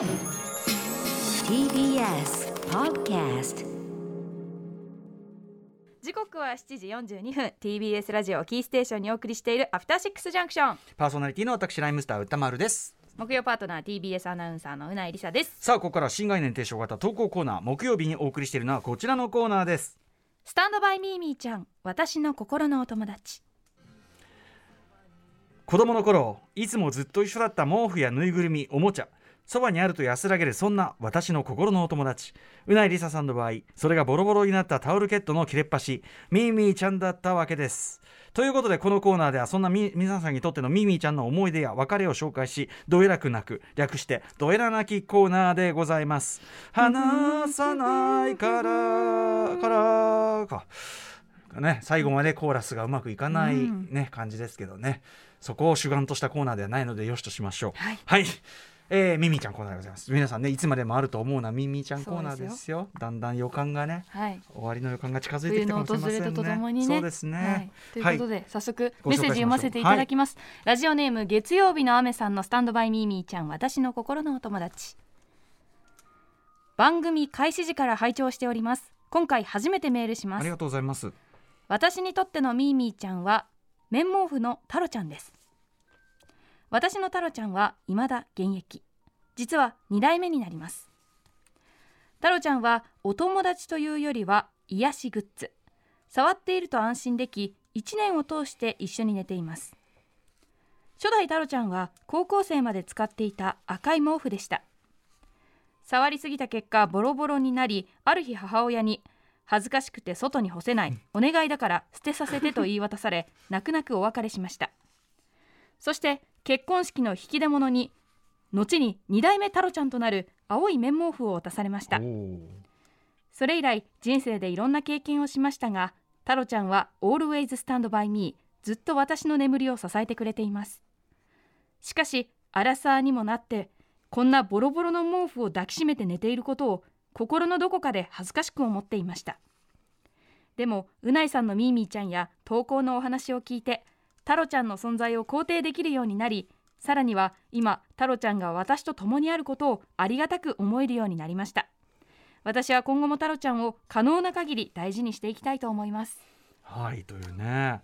TBS Podcast 時刻は7時42分。TBS ラジオキーステーションにお送りしているアフターシックスジャンクションパーソナリティの私ライムスター歌丸です。木曜パートナー TBS アナウンサーのうないりさです。さあここから新概念提唱型投稿コーナー木曜日にお送りしているのはこちらのコーナーです。スタンドバイミーミーちゃん私の心のお友達。子供の頃いつもずっと一緒だった毛布やぬいぐるみおもちゃそばにあると安らげるそんな私の心のお友達。うないりささんの場合それがボロボロになったタオルケットの切れっ端ミーミーちゃんだったわけです。ということでこのコーナーではそんなみ皆さんにとってのミーミーちゃんの思い出や別れを紹介しどえらくなく略してどえらなきコーナーでございます。話さないからからか。ね、最後までコーラスがうまくいかない、ね感じですけどね。そこを主眼としたコーナーではないのでよしとしましょう。はいえー、ミミちゃんコーナーでございます。皆さんねいつまでもあると思うなミミちゃんコーナーですよ。ですよ。だんだん予感がねはい。終わりの予感が近づいてきたかもしれませんととともにね。そうですね、はい、ということで、早速ご紹介しましょう。メッセージ読ませていただきます、ラジオネーム月曜日の雨さんのスタンドバイミーミーちゃん私の心のお友達。番組開始時から拝聴しております。今回初めてメールします。ありがとうございます。私にとってのミーミーちゃんは綿毛布のタロちゃんです。私のタロちゃんは未だ現役実は2代目になります。タロちゃんはお友達というよりは癒しグッズ。触っていると安心でき1年を通して一緒に寝ています。初代タロちゃんは高校生まで使っていた赤い毛布でした。触りすぎた結果ボロボロになりある日母親に恥ずかしくて外に干せないお願いだから捨てさせてと言い渡され泣く泣くお別れしました。そして結婚式の引き出物に後に2代目タロちゃんとなる青い綿毛布を渡されました。それ以来人生でいろんな経験をしましたがタロちゃんは Always Stand by Me ずっと私の眠りを支えてくれています。しかしアラサーにもなってこんなボロボロの毛布を抱きしめて寝ていることを心のどこかで恥ずかしく思っていました。でもうないさんのミーミーちゃんや投稿のお話を聞いてタロちゃんの存在を肯定できるようになりさらには今タロちゃんが私と共にあることをありがたく思えるようになりました。私は今後もタロちゃんを可能な限り大事にしていきたいと思います。はいというね。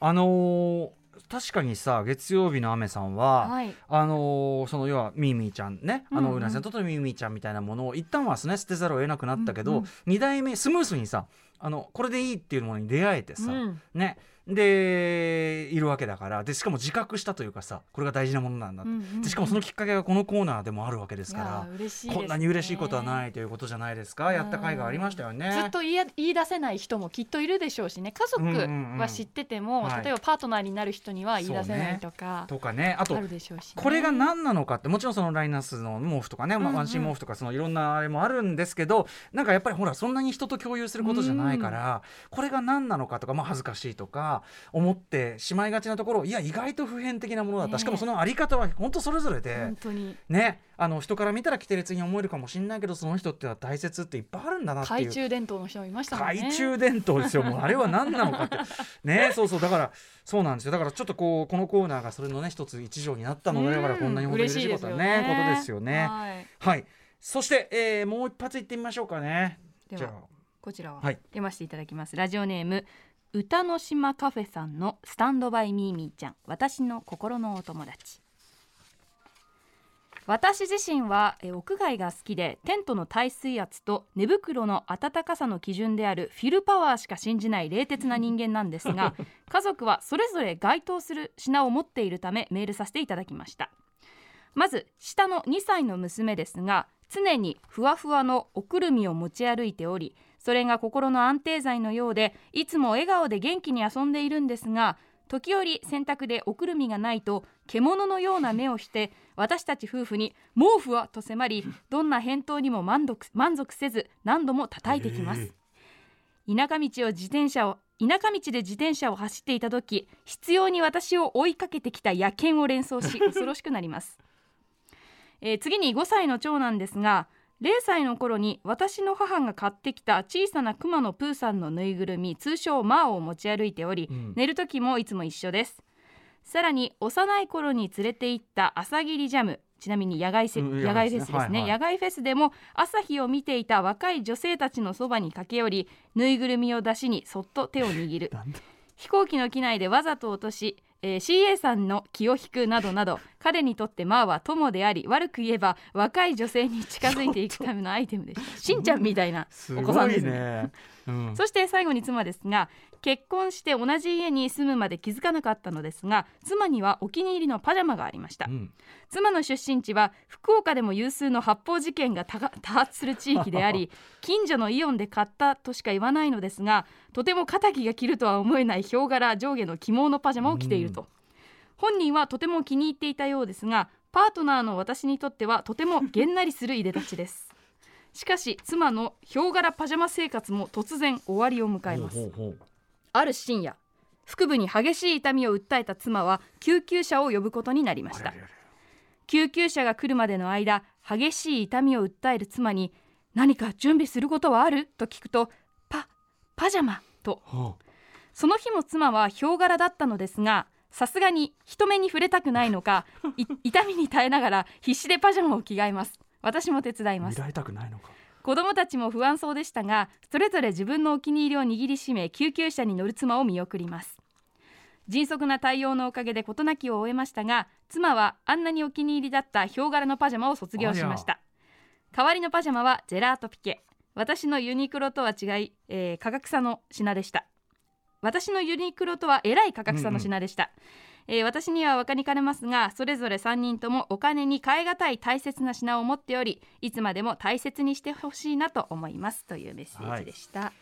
あのー確かにさ月曜日の雨さんは、はい。あのーその要はミーミーちゃんね、あうんうん。のうなさんにとってのミーミーちゃんみたいなものを一旦はね捨てざるを得なくなったけど、うんうん。二代目スムースにさあのこれでいいっていうものに出会えてさ、うん。ねでいるわけだから。でしかも自覚したというかさこれが大事なものなんだうんうんうん。でしかもそのきっかけがこのコーナーでもあるわけですから。ね。こんなに嬉しいことはないということじゃないですか。やった甲斐がありましたよね。ずっと言い言い出せない人もきっといるでしょうしね。家族うんうんうんは知ってても、はい。例えばパートナーになる人には言い出せないとか、とかね。あとあるでしょうし、ね、これが何なのかってもちろんそのライナスの毛布とかね、まあうんうんワンシー毛布とかそのいろんなあれもあるんですけどなんかやっぱりほらそんなに人と共有することじゃないから、これが何なのかとか、まあ、恥ずかしいとか思ってしまいがちなところいや意外と普遍的なものだった、ねしかもそのあり方は本当それぞれで本。当に。ね、あの人から見たら規定列に思えるかもしれないけどその人ってのは大切っていっぱいあるんだなっていう。懐中電灯の人もいましたもんね。懐中電灯ですよ。もうあれは何なのかって。ねそうそう。だからそうなんですよ。だからちょっとこうこのコーナーがそれのね一つ一助になったのでだからこんなに本当に嬉しいことはねことですよね。はい。はい。そして、えーもう一発いってみましょうかね。ではじゃあ。こちらははい。読ませていただきます、ラジオネーム歌の島カフェさんのスタンドバイミーミーちゃん私の心のお友達。私自身はえ屋外が好きでテントの耐水圧と寝袋の暖かさの基準であるフィルパワーしか信じない冷徹な人間なんですが 家族はそれぞれ該当する品を持っているためメールさせていただきました。まず下の2歳の娘ですが常にふわふわのおくるみを持ち歩いておりそれが心の安定剤のようでいつも笑顔で元気に遊んでいるんですが時折洗濯でおくるみがないと獣のような目をして私たち夫婦に「毛布は?」と迫りどんな返答にも満足満足せず何度も叩いてきます、田舎道を自転車を田舎道で自転車を走っていた時必要に私を追いかけてきた野犬を連想し恐ろしくなります、えー次に5歳の長男ですが0歳の頃に私の母が買ってきた小さなクマのプーさんのぬいぐるみ通称マーを持ち歩いており、うん。寝る時もいつも一緒です。さらに幼い頃に連れて行った朝霧ジャムちなみに野外せ、うん野外フェスですね、はいはい。野外フェスでも朝日を見ていた若い女性たちのそばに駆け寄りぬいぐるみを出しにそっと手を握る。飛行機の機内でわざと落とし、えー CA さんの気を引くなどなど彼にとってマーは友であり悪く言えば若い女性に近づいていくためのアイテムでした。しんちゃんみたいなすお子さんですね。ね。うん。そして最後に妻ですが結婚して同じ家に住むまで気づかなかったのですが妻にはお気に入りのパジャマがありました。うん。妻の出身地は福岡でも有数の発砲事件が多発する地域であり 近所のイオンで買ったとしか言わないのですがとても肩が着るとは思えないヒョウ柄上下の起毛のパジャマを着ていると、本人はとても気に入っていたようですがパートナーの私にとってはとてもげんなりするいでたちですしかし妻のヒョウ柄パジャマ生活も突然終わりを迎えます。ほうほうある深夜腹部に激しい痛みを訴えた妻は救急車を呼ぶことになりました。れれれ救急車が来るまでの間激しい痛みを訴える妻に何か準備することはある？と聞くとパパジャマと。はその日も妻はヒョウ柄だったのですがさすがに人目に触れたくないのか痛みに耐えながら必死でパジャマを着替えます。私も手伝います。あ見られたくないのか。子供たちも不安そうでしたがそれぞれ自分のお気に入りを握りしめ救急車に乗る妻を見送ります。迅速な対応のおかげで事なきを終えましたが妻はあんなにお気に入りだったヒョウ柄のパジャマを卒業しました。代わりのパジャマはジェラートピケ。私のユニクロとは違い、えー価格差の品でした。私のユニクロとはえらい価格差の品でした、えー私には分かりかねますがそれぞれ3人ともお金に換え難い大切な品を持っておりいつまでも大切にしてほしいなと思います。というメッセージでした、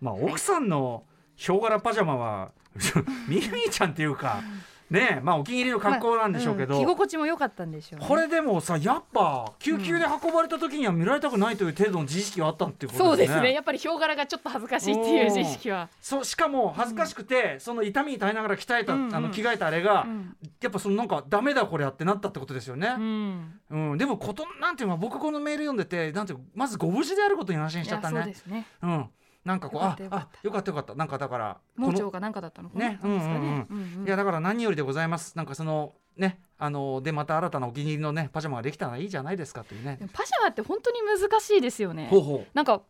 まあ奥さんのヒョウ柄パジャマは ミミちゃんっていうかねえまあお気に入りの格好なんでしょうけど、ん着心地も良かったんでしょう、ね、これでもさやっぱ救急で運ばれた時には見られたくないという程度の自意識があったっていうことそうですね。ですね。やっぱりヒョウ柄がちょっと恥ずかしいっていう自意識は、そうしかも恥ずかしくて、その痛みに耐えながら鍛えた、うん。うんあの着替えたあれが、うん。やっぱそのなんかダメだこれやってなったってことですよね。うん。うん、でもことなんていうの僕このメール読んでてなんていうのまずご無事であることに安心しちゃったいやそうねですね。うんなんかこうああよかったよかった。なんかだから盲腸かなんかだったのねいやだから何よりでございます。なんかそのねあのでまた新たなお気に入りのねパジャマができたらいいじゃないですかというね。パジャマって本当に難しいですよね。なんか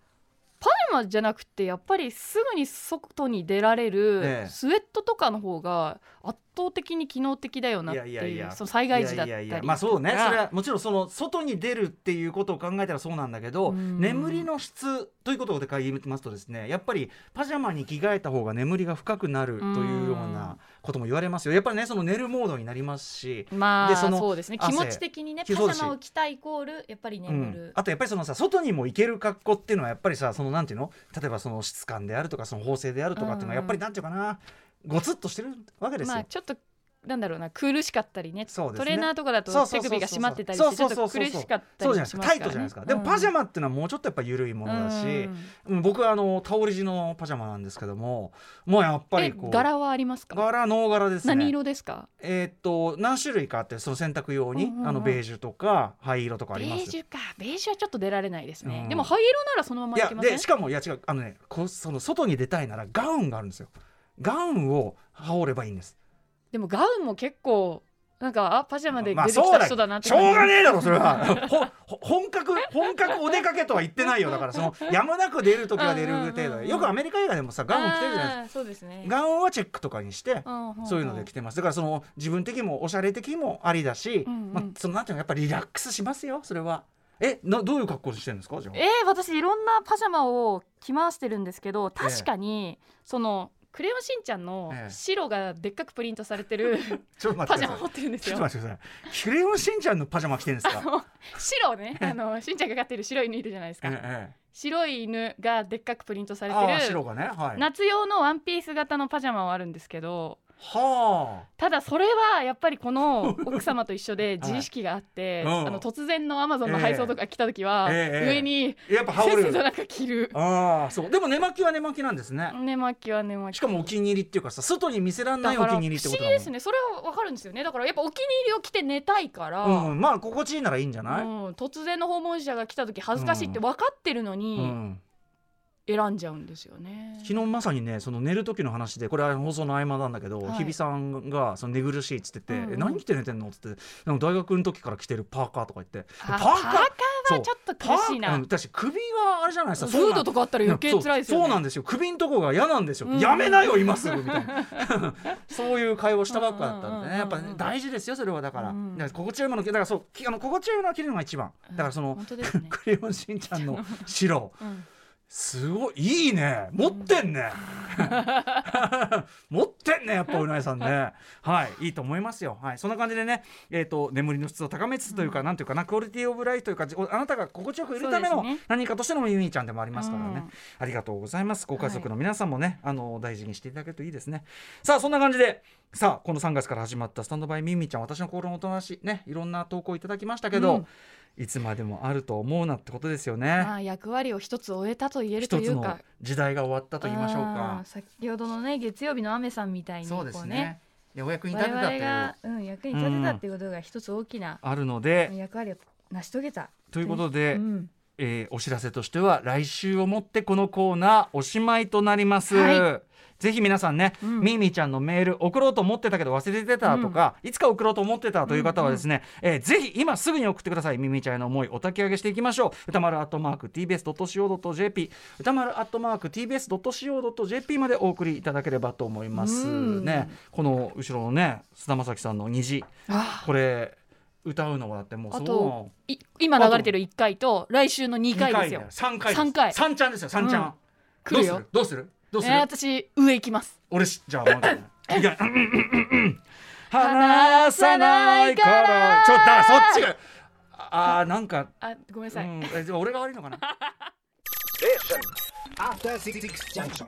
パマじゃなくてやっぱりすぐに外に出られえるえスウェットとかの方が圧倒的に機能的だよなっていうその災害時だったりいやいやいや。まあそうね。それはもちろんその外に出るっていうことを考えたらそうなんだけどうん。眠りの質ということで言いますとですねやっぱりパジャマに着替えた方が眠りが深くなるというようなことも言われますよ。やっぱりねその寝るモードになりますしまあでそのそうですね。汗。気持ち的にねパジャマを着たイコールやっぱり眠る、うん、あとやっぱりそのさ外にも行ける格好っていうのはやっぱりさそのなんていうの例えばその質感であるとかその縫製であるとかっていうのはやっぱりなんていうかなごつっとしてるわけですよ。まあちょっとなんだろうな苦しかったりね。ね。トレーナーとかだと手首が締まってたりしてちょっと苦しかったそうじゃないですかタりしますから、ね、イトじゃないですか、でもパジャママっていうのはもうちょっとやっぱ緩いものだし、うん。うん。僕はあのタオル地のパジャマなんですけどももうやっぱえりこう柄はありますか？柄ノー柄ですね。何色ですか？えーっと何種類かあってその洗濯用に、うんうんうん。あのベージュとか灰色とかあベります。ージュか。ベージュはちょっと出られないですね、うん。でも灰色ならそのままいけません？でしかもいや違うあのねこうその外に出たいならガウンがあるんですよ。ガウンを羽織ればいいんですでもガウンも結構なんかあパジャマでまあ出てきた人だなってしょうがねえだろそれは。本格本格お出かけとは言ってないよ。だからその やむなく出る時は出る程度で。よくアメリカ映画でもさガウン着てるじゃない。ですいそうですね。かガウンはチェックとかにしてそういうので着てます。だからその自分的にもおしゃれ的にもありだし、うんうん。まあ、そのなんていうのやっぱりリラックスしますよそれは。えなどういう格好してるんですかじゃあ。えー、私いろんなパジャマを着回してるんですけど確かに、そのクレヨンしんちゃんのええ。白がでっかくプリントされてる ちょっと待ってパジャマ持ってるんですよ。ちょっと待ってください。クレヨンしんちゃんのパジャマ着てるんですか？白ね。あのしんちゃんが飼ってる白い犬いるじゃないですか、ええ。え白い犬がでっかくプリントさえれてるがね。はい。夏用のワンピース型のパジャマはあるんですけどはあ。ただそれはやっぱりこの 奥様と一緒で自意識があって、はいうん。あの突然のアマゾンの配送とか来た時は、ええ。上にやっぱ羽織る。なんか着る。ああそう。でも寝巻きは寝巻きなんですね、寝巻きは寝巻き。しかもお気に入りっていうかさ外に見せらんないお気に入りってことだもん。不思議ですね。それはわかるんですよね。だからやっぱお気に入りを着て寝たいから、うん、まあ心地いいならいいんじゃない、うん。突然の訪問者が来た時恥ずかしいって分かってるのに、うん選んじゃうんですよね。昨日まさにねその寝る時の話でこれは放送の合間なんだけど、はい。日比さんがその寝苦しいっつってて「うんうん。え何着て寝てんの?」っつって大学の時から着てるパーカーとか言ってあパーカーはちょっと苦しいな。私首があれじゃないですかフードとかあったら余計辛いですよね。そうなんですよ。首んとこが嫌なんですよ、うん。やめなよ今すぐみたいな。そういう会話をしたばっかだったんでうんうんうんうん。ねやっぱ、ね、大事ですよそれはだから,、うんら心地よいものだからそうきあの心地よいものを着るのが一番。だからその、本当ですね。クレヨンしんちゃんの 白。うんすごいいいね。持ってんね。持ってんねやっぱうなえさんね。はいいいと思いますよ。はいそんな感じでねえっ、と眠りの質を高めつつというか、なんていうかなクオリティオブライフというかおあなたが心地よくいるための何かとしてのミミちゃんでもありますからね、うん。ありがとうございます。ご家族の皆さんもね、あの大事にしていただけるといいですね。さあそんな感じでさあこの3月から始まったスタンドバイミミちゃん私の心のおとなしいねいろんな投稿いただきましたけど、うんいつまでもあると思うなってことですよね。まあ役割を一つ終えたと言えるというか。時代が終わったと言いましょうあかー先ほどのね月曜日の雨さんみたいにそうですね。こうねようやくに我立てたっていう。うん、役に立てたっていうことが一つ大きなあるので、役割を成し遂げたということで、うんえーお知らせとしては来週をもってこのコーナーおしまいとなります。はぜひ皆さんね、うん。ミーミーちゃんのメール送ろうと思ってたけど忘れてたとか、いつか送ろうと思ってたという方はですね、えーぜひ今すぐに送ってください。ミーミーちゃんへの思いお焚き上げしていきましょう。歌丸アットマーク TBS.CO.JP 歌丸アットマーク TBS.CO.JP までお送りいただければと思いますうん。ねこの後ろのね菅田将暉さんの虹。あ。これ歌うのはだってもうあそう。とい今流れてる1回と来週の2回ですよ。3回三回。三ちゃんですよ三ちゃん、うん。来るよどうする？どうする？どうする、えー私上行きます。俺しじゃあもう いや話さないから。ちょっとだからそっちが。あーなんか、あごめんなさい。うん、えじゃあ俺が悪いのかな？After Six Junction.